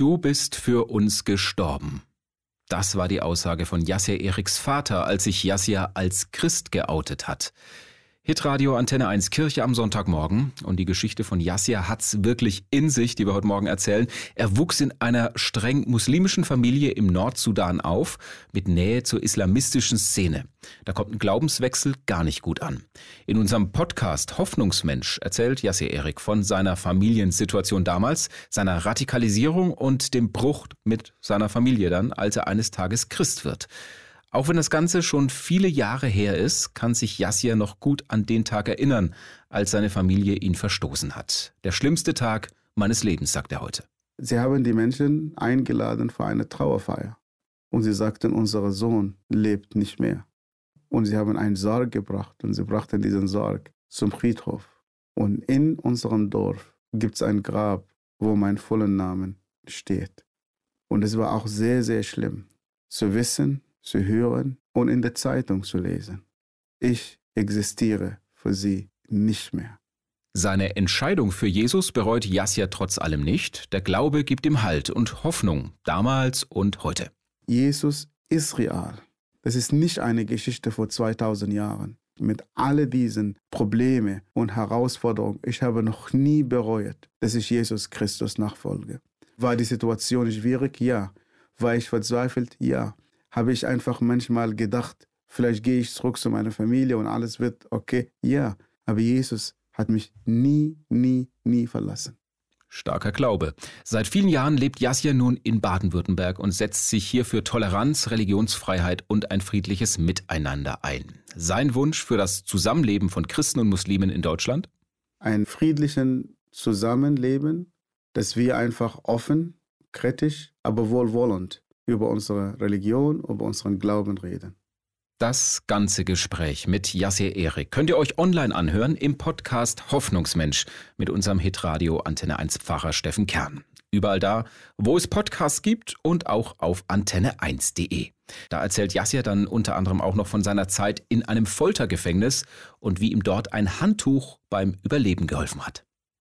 Du bist für uns gestorben. Das war die Aussage von Yassir Eriks Vater, als sich Yassir als Christ geoutet hat. Hitradio Antenne 1 Kirche am Sonntagmorgen. Und die Geschichte von Yassir hat's wirklich in sich, die wir heute Morgen erzählen. Er wuchs in einer streng muslimischen Familie im Nordsudan auf, mit Nähe zur islamistischen Szene. Da kommt ein Glaubenswechsel gar nicht gut an. In unserem Podcast Hoffnungsmensch erzählt Yassir Erik von seiner Familiensituation damals, seiner Radikalisierung und dem Bruch mit seiner Familie dann, als er eines Tages Christ wird. Auch wenn das Ganze schon viele Jahre her ist, kann sich Yassir noch gut an den Tag erinnern, als seine Familie ihn verstoßen hat. Der schlimmste Tag meines Lebens, sagt er heute. Sie haben die Menschen eingeladen für eine Trauerfeier. Und sie sagten, unser Sohn lebt nicht mehr. Und sie haben einen Sarg gebracht und sie brachten diesen Sarg zum Friedhof. Und in unserem Dorf gibt es ein Grab, wo mein vollen Name steht. Und es war auch sehr, sehr schlimm zu wissen, zu hören und in der Zeitung zu lesen. Ich existiere für sie nicht mehr. Seine Entscheidung für Jesus bereut Jasja trotz allem nicht. Der Glaube gibt ihm Halt und Hoffnung, damals und heute. Jesus ist real. Das ist nicht eine Geschichte vor 2000 Jahren. Mit all diesen Problemen und Herausforderungen, ich habe noch nie bereut, dass ich Jesus Christus nachfolge. War die Situation schwierig? Ja. War ich verzweifelt? Ja habe ich einfach manchmal gedacht, vielleicht gehe ich zurück zu meiner Familie und alles wird okay. Ja, aber Jesus hat mich nie, nie, nie verlassen. Starker Glaube. Seit vielen Jahren lebt Jasja nun in Baden-Württemberg und setzt sich hier für Toleranz, Religionsfreiheit und ein friedliches Miteinander ein. Sein Wunsch für das Zusammenleben von Christen und Muslimen in Deutschland? Ein friedlichen Zusammenleben, dass wir einfach offen, kritisch, aber wohlwollend über unsere Religion, über unseren Glauben reden. Das ganze Gespräch mit Yassir Erik könnt ihr euch online anhören im Podcast Hoffnungsmensch mit unserem Hitradio Antenne 1 Pfarrer Steffen Kern. Überall da, wo es Podcasts gibt und auch auf antenne1.de. Da erzählt Yassir dann unter anderem auch noch von seiner Zeit in einem Foltergefängnis und wie ihm dort ein Handtuch beim Überleben geholfen hat.